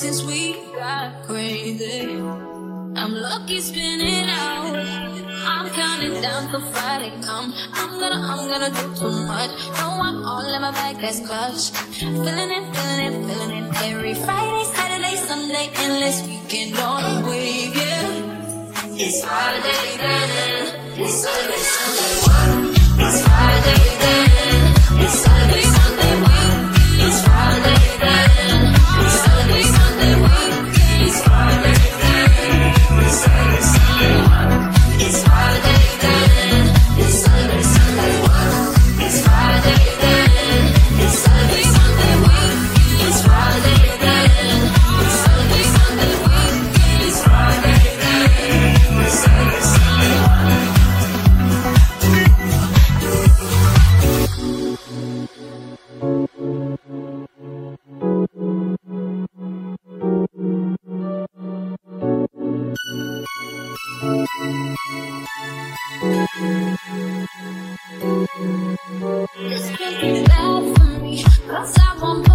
since we got crazy. I'm lucky spinning out. I'm counting down for Friday come. I'm gonna, I'm gonna do too much. No, I'm all in my bag, that's clutch. Feeling it, feeling it, feeling it. Every Friday, Saturday, Sunday, endless weekend on a week, yeah. It's Friday then. It's Saturday, Sunday. Can't be bad for me, 'cause I want